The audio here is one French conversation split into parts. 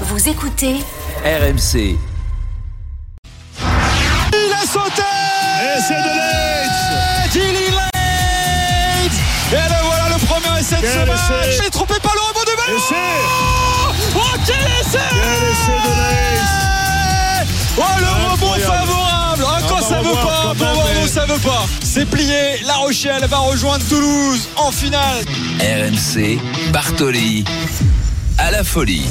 Vous écoutez RMC. Il a sauté Et c'est de Leeds Et le voilà le premier essai de Quel ce match essai. Il est trompé par le rebond de Et ballon c'est Oh quel essai. Quel essai de Leeds. Oh le rebond Incroyable. favorable Ah, Quand ça veut pas, quand bon, ça veut pas. C'est plié, La Rochelle va rejoindre Toulouse en finale. RMC. Bartoli. À la folie.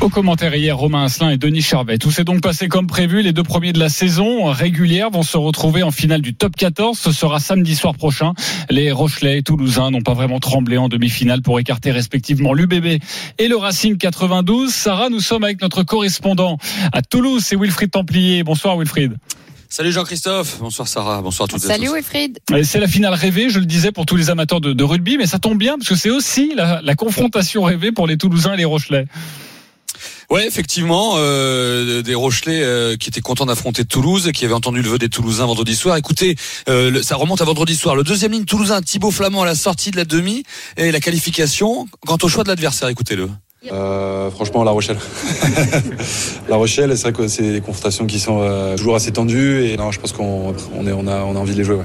Au commentaire hier, Romain Asselin et Denis Charvet. Tout s'est donc passé comme prévu. Les deux premiers de la saison régulière vont se retrouver en finale du top 14. Ce sera samedi soir prochain. Les Rochelais et Toulousains n'ont pas vraiment tremblé en demi-finale pour écarter respectivement l'UBB et le Racing 92. Sarah, nous sommes avec notre correspondant à Toulouse, c'est Wilfried Templier. Bonsoir Wilfried. Salut Jean-Christophe, bonsoir Sarah, bonsoir à toutes et à Salut tous. Wilfried. Et C'est la finale rêvée, je le disais, pour tous les amateurs de, de rugby, mais ça tombe bien parce que c'est aussi la, la confrontation rêvée pour les Toulousains et les Rochelais. Ouais, effectivement, euh, des Rochelais euh, qui étaient contents d'affronter Toulouse, qui avaient entendu le vœu des Toulousains vendredi soir. Écoutez, euh, le- ça remonte à vendredi soir. Le deuxième ligne Toulousain, Thibaut Flamand à la sortie de la demi et la qualification. Quant au choix de l'adversaire, écoutez-le. Euh, franchement, La Rochelle. la Rochelle, c'est vrai que c'est des confrontations qui sont euh, toujours assez tendues et non, je pense qu'on on est, on a, on a envie de les jouer. Ouais.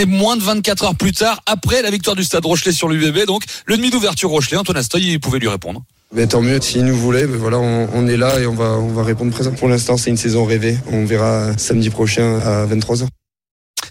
Et moins de 24 heures plus tard, après la victoire du Stade Rochelet sur l'UBB, donc le demi d'ouverture Rochelet, Antoine Astoy, il pouvait lui répondre. Mais tant mieux, s'il nous voulait, ben voilà, on, on est là et on va, on va répondre présent. Pour l'instant, c'est une saison rêvée. On verra samedi prochain à 23h.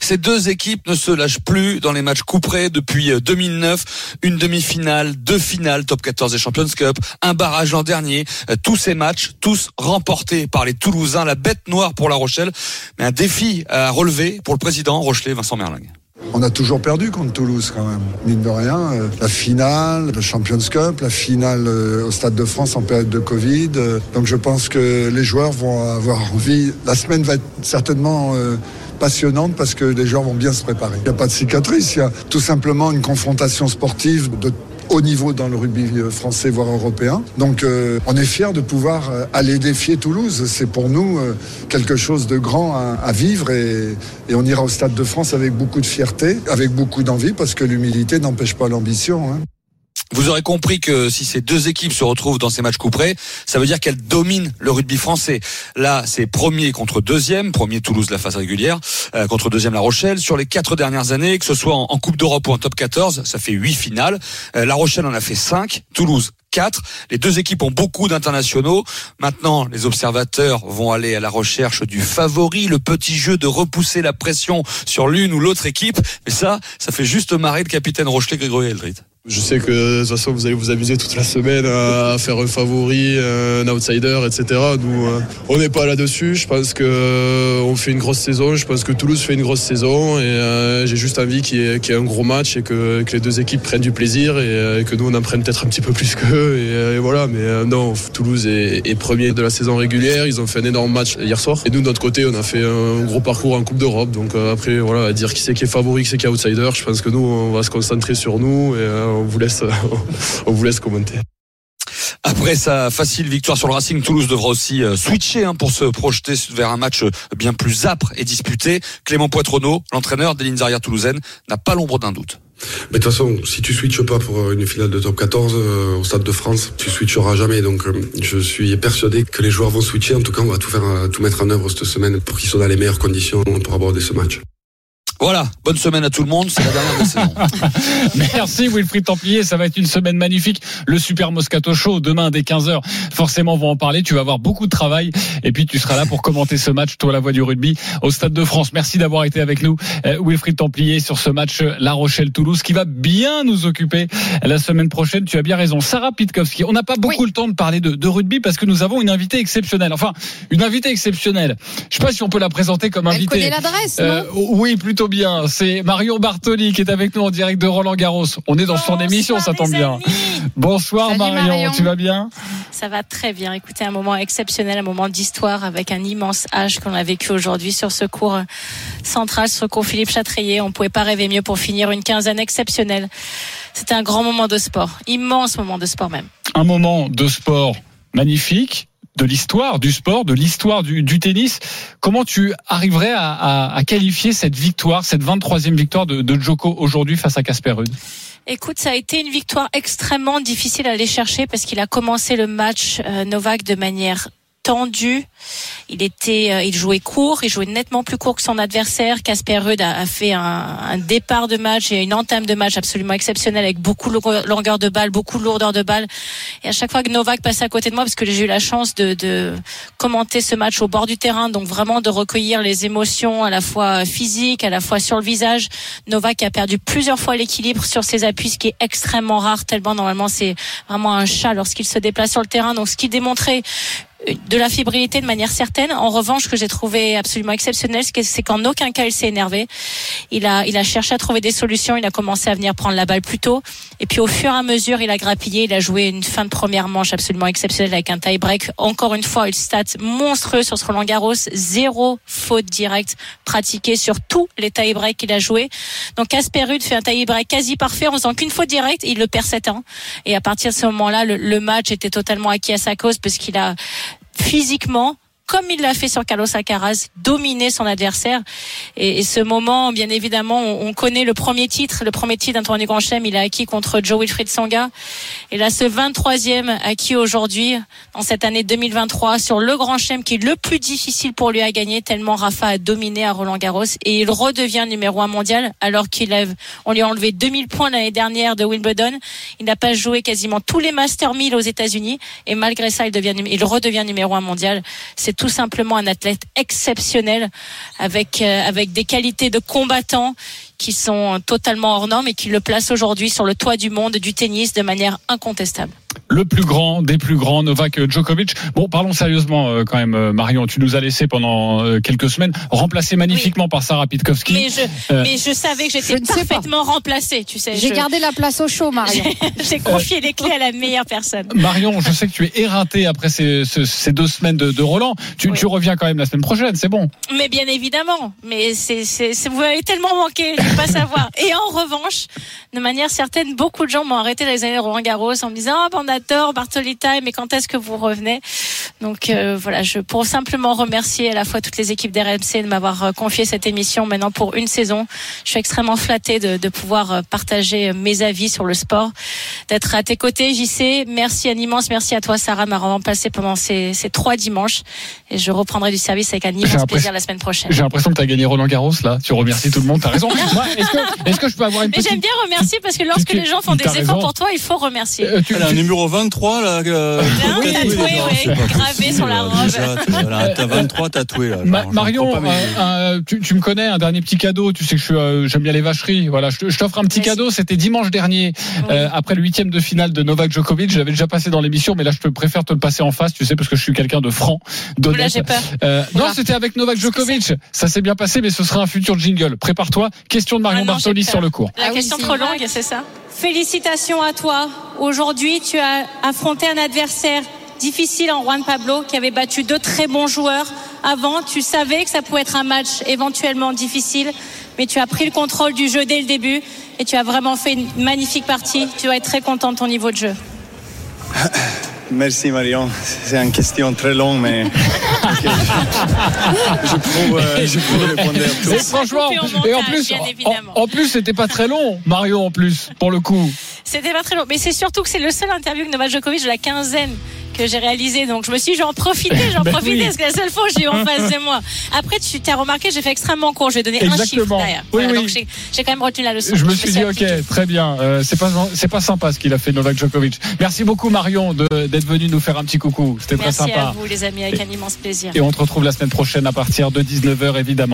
Ces deux équipes ne se lâchent plus dans les matchs couperés depuis euh, 2009. Une demi-finale, deux finales, top 14 et Champions Cup, un barrage l'an dernier. Euh, Tous ces matchs, tous remportés par les Toulousains. La bête noire pour La Rochelle. Mais un défi à relever pour le président Rochelet, Vincent Merlingue. On a toujours perdu contre Toulouse quand même. Mine de rien, euh, la finale, le Champions Cup, la finale euh, au Stade de France en période de Covid. euh, Donc je pense que les joueurs vont avoir envie. La semaine va être certainement euh, passionnante parce que les joueurs vont bien se préparer. Il n'y a pas de cicatrice, il y a tout simplement une confrontation sportive de haut niveau dans le rugby euh, français, voire européen. Donc euh, on est fiers de pouvoir euh, aller défier Toulouse. C'est pour nous euh, quelque chose de grand à, à vivre et, et on ira au Stade de France avec beaucoup de fierté, avec beaucoup d'envie, parce que l'humilité n'empêche pas l'ambition. hein. Vous aurez compris que si ces deux équipes se retrouvent dans ces matchs couperés, ça veut dire qu'elles dominent le rugby français. Là, c'est premier contre deuxième, premier Toulouse la phase régulière, euh, contre deuxième La Rochelle. Sur les quatre dernières années, que ce soit en, Coupe d'Europe ou en Top 14, ça fait huit finales. Euh, la Rochelle en a fait cinq, Toulouse 4. Les deux équipes ont beaucoup d'internationaux. Maintenant, les observateurs vont aller à la recherche du favori, le petit jeu de repousser la pression sur l'une ou l'autre équipe. Mais ça, ça fait juste marrer le capitaine Rochelet Grégory Eldrit. Je sais que de toute façon vous allez vous amuser toute la semaine à faire un favori, un outsider, etc. Nous, euh, on n'est pas là-dessus. Je pense que euh, on fait une grosse saison. Je pense que Toulouse fait une grosse saison et euh, j'ai juste envie qu'il y, y ait un gros match et que, les deux équipes prennent du plaisir et, euh, que nous on en prenne peut-être un petit peu plus qu'eux. Et, euh, et voilà. Mais euh, non, Toulouse est, premier de la saison régulière. Ils ont fait un énorme match hier soir. Et nous de notre côté, on a fait un gros parcours en Coupe d'Europe. Donc euh, après, voilà, à dire qui c'est qui est favori, qui c'est qui est outsider. Je pense que nous, on va se concentrer sur nous euh, on vous laisse, on vous laisse commenter. Après sa facile victoire sur le Racing, Toulouse devra aussi euh, switcher hein, pour se projeter vers un match euh, bien plus âpre et disputé. Clément Poitronneau, l'entraîneur des lignes arrières toulousaines, n'a pas l'ombre d'un doute. Mais de toute façon, si tu switches pas pour une finale de top 14 euh, au Stade de France, tu switcheras jamais. Donc, euh, je suis persuadé que les joueurs vont switcher. En tout cas, on va tout faire, euh, tout mettre en œuvre cette semaine pour qu'ils soient dans les meilleures conditions pour aborder ce match. Voilà, bonne semaine à tout le monde, c'est la dernière de la saison. Merci Wilfried Templier, ça va être une semaine magnifique. Le Super Moscato Show demain dès 15h. Forcément, on va en parler. Tu vas avoir beaucoup de travail et puis tu seras là pour commenter ce match, toi la voix du rugby au Stade de France. Merci d'avoir été avec nous, euh, Wilfried Templier, sur ce match euh, La Rochelle-Toulouse qui va bien nous occuper la semaine prochaine. Tu as bien raison. Sarah Pitkowski, on n'a pas beaucoup le temps de parler de, de rugby parce que nous avons une invitée exceptionnelle. Enfin, une invitée exceptionnelle. Je sais pas si on peut la présenter comme Elle invitée. connaît l'adresse, Euh, oui, plutôt bien. C'est Marion Bartoli qui est avec nous en direct de Roland Garros. On est dans son émission, ça tombe bien. Bonsoir Salut, Marion, Marion. tu vas bien? Ça va très bien. Écoutez, un moment exceptionnel, un moment d'histoire avec un immense âge qu'on a vécu aujourd'hui sur ce cours central, sur ce cours Philippe Chatrier. On pouvait pas rêver mieux pour finir une quinzaine exceptionnelle. C'était un grand moment de sport, immense moment de sport même. Un moment de sport magnifique, de l'histoire du sport, de l'histoire du, du tennis. Comment tu arriverais à, à- à qualifier cette victoire, cette 23e victoire de, de Djoko aujourd'hui face à Casper Ruud? Écoute, ça a été une victoire extrêmement difficile à aller chercher parce qu'il a commencé le match euh, Novak de manière tendu. Il était, euh, il jouait court, il jouait nettement plus court que son adversaire. Casper Ruud a, a fait un, un, départ de match et une entame de match absolument exceptionnelle avec beaucoup de longueur de balle, beaucoup de lourdeur de balle. Et à chaque fois que Novak passait à côté de moi, parce que j'ai eu la chance de, de, commenter ce match au bord du terrain, donc vraiment de recueillir les émotions à la fois physiques, à la fois sur le visage. Novak a perdu plusieurs fois l'équilibre sur ses appuis, ce qui est extrêmement rare, tellement normalement c'est vraiment un chat lorsqu'il se déplace sur le terrain. Donc ce qui démontrait de la fébrilité de manière certaine. En revanche, ce que j'ai trouvé absolument exceptionnel, c'est qu'en aucun cas il s'est énervé. Il a, il a cherché à trouver des solutions. Il a commencé à venir prendre la balle plus tôt. Et puis au fur et à mesure, il a grappillé. Il a joué une fin de première manche absolument exceptionnelle avec un tie-break. Encore une fois, une stat monstrueux sur ce Roland Garros. Zéro faute directe pratiquée sur tous les tie-breaks qu'il a joué. Donc Casper Ruud fait un tie-break quasi parfait en faisant qu'une faute directe. Il le perd 7 ans. Et à partir de ce moment-là, le, le match était totalement acquis à sa cause parce qu'il a physiquement comme il l'a fait sur Carlos Alcaraz, dominer son adversaire. Et, ce moment, bien évidemment, on, on, connaît le premier titre, le premier titre d'Antoine Grand Chelem, il a acquis contre Joe Wilfried Songa. Et là, ce 23e acquis aujourd'hui, en cette année 2023, sur le Grand Chelem, qui est le plus difficile pour lui à gagner, tellement Rafa a dominé à Roland Garros. Et il redevient numéro un mondial, alors qu'il a, on lui a enlevé 2000 points l'année dernière de Wimbledon. Il n'a pas joué quasiment tous les Master 1000 aux États-Unis. Et malgré ça, il devient, il redevient numéro un mondial. Tout simplement un athlète exceptionnel avec euh, avec des qualités de combattant qui sont totalement hors normes et qui le placent aujourd'hui sur le toit du monde du tennis de manière incontestable le plus grand des plus grands, Novak Djokovic. Bon, parlons sérieusement euh, quand même, euh, Marion. Tu nous as laissé pendant euh, quelques semaines, remplacé magnifiquement oui. par Sarah Pitkowski. Mais je, euh, mais je savais que j'étais parfaitement remplacée, tu sais. J'ai je... gardé la place au chaud, Marion. J'ai confié les clés à la meilleure personne. Marion, je sais que tu es éreintée après ces, ces deux semaines de, de Roland. Tu, oui. tu, reviens quand même la semaine prochaine, c'est bon. Mais bien évidemment. Mais c'est, vous m'avez tellement manqué, je ne pas savoir. Et en revanche, de manière certaine, beaucoup de gens m'ont arrêté dans les années Roland Garros en me disant, oh, on adore Bartolita, mais quand est-ce que vous revenez? Donc euh, voilà, je pour simplement remercier à la fois toutes les équipes d'RMC de m'avoir euh, confié cette émission maintenant pour une saison. Je suis extrêmement flattée de, de pouvoir euh, partager mes avis sur le sport, d'être à tes côtés, JC. Merci un immense merci à toi, Sarah, m'a remplacé pendant ces, ces, trois dimanches, et je reprendrai du service avec un immense plaisir la semaine prochaine. J'ai l'impression que tu as gagné Roland Garros là. Tu remercies tout le monde. T'as raison. Est-ce que, est que, je peux avoir une Mais petite... j'aime bien remercier parce que lorsque tu, les gens font des efforts raison. pour toi, il faut remercier. Euh, tu, as un numéro 23 là. Euh, oui, tatoué, oui, gravé sur la robe. Voilà, t'as 23 tatoués. Là, Ma, Marion, euh, euh, tu, tu, me connais, un dernier petit cadeau. Tu sais que je euh, j'aime bien les vacheries. Voilà, je, je t'offre un petit Merci. cadeau. C'était dimanche dernier, oui. après le huitième de finale de Novak Djokovic. J'avais déjà passé dans l'émission, mais là, je te préfère te le passer en face. Tu sais, parce que je suis quelqu'un de franc, d'honnête. j'ai peur. non, c'était avec Novak Djokovic. Ça s'est bien passé, mais ce sera un futur jingle. Prépare-toi. Question de Marion ah non, Bartoli sur le cours. La ah question oui, trop longue, c'est ça? Félicitations à toi. Aujourd'hui, tu as affronté un adversaire difficile en Juan Pablo qui avait battu deux très bons joueurs avant. Tu savais que ça pouvait être un match éventuellement difficile, mais tu as pris le contrôle du jeu dès le début et tu as vraiment fait une magnifique partie. Tu dois être très content de ton niveau de jeu. Merci Marion, c'est une question très longue, mais je trouve, euh, je trouve répondre à franchement, et en plus, en, en, plus, c'était pas très long, Marion, en plus, pour le coup. C'était pas très long, mais c'est surtout que c'est le seul interview que Novak Djokovic de la quinzaine que j'ai réalisé. Donc je me suis dit, j'en profitais, j'en ben profitais, oui. parce que la seule fois j'ai eu en face de moi. Après, tu t'as remarqué, j'ai fait extrêmement court. Je vais donner Exactement. un chiffre derrière. Oui, voilà, oui. Donc j'ai quand même retenu la leçon. Je me suis dit, ok, très bien. Euh, c'est pas c'est pas sympa ce qu'il a fait Novak Djokovic. Merci beaucoup Marion d'être venu nous faire un petit coucou. C'était très sympa. Merci à vous les amis, avec un immense plaisir. Et on te retrouve la semaine prochaine à partir de 19h évidemment.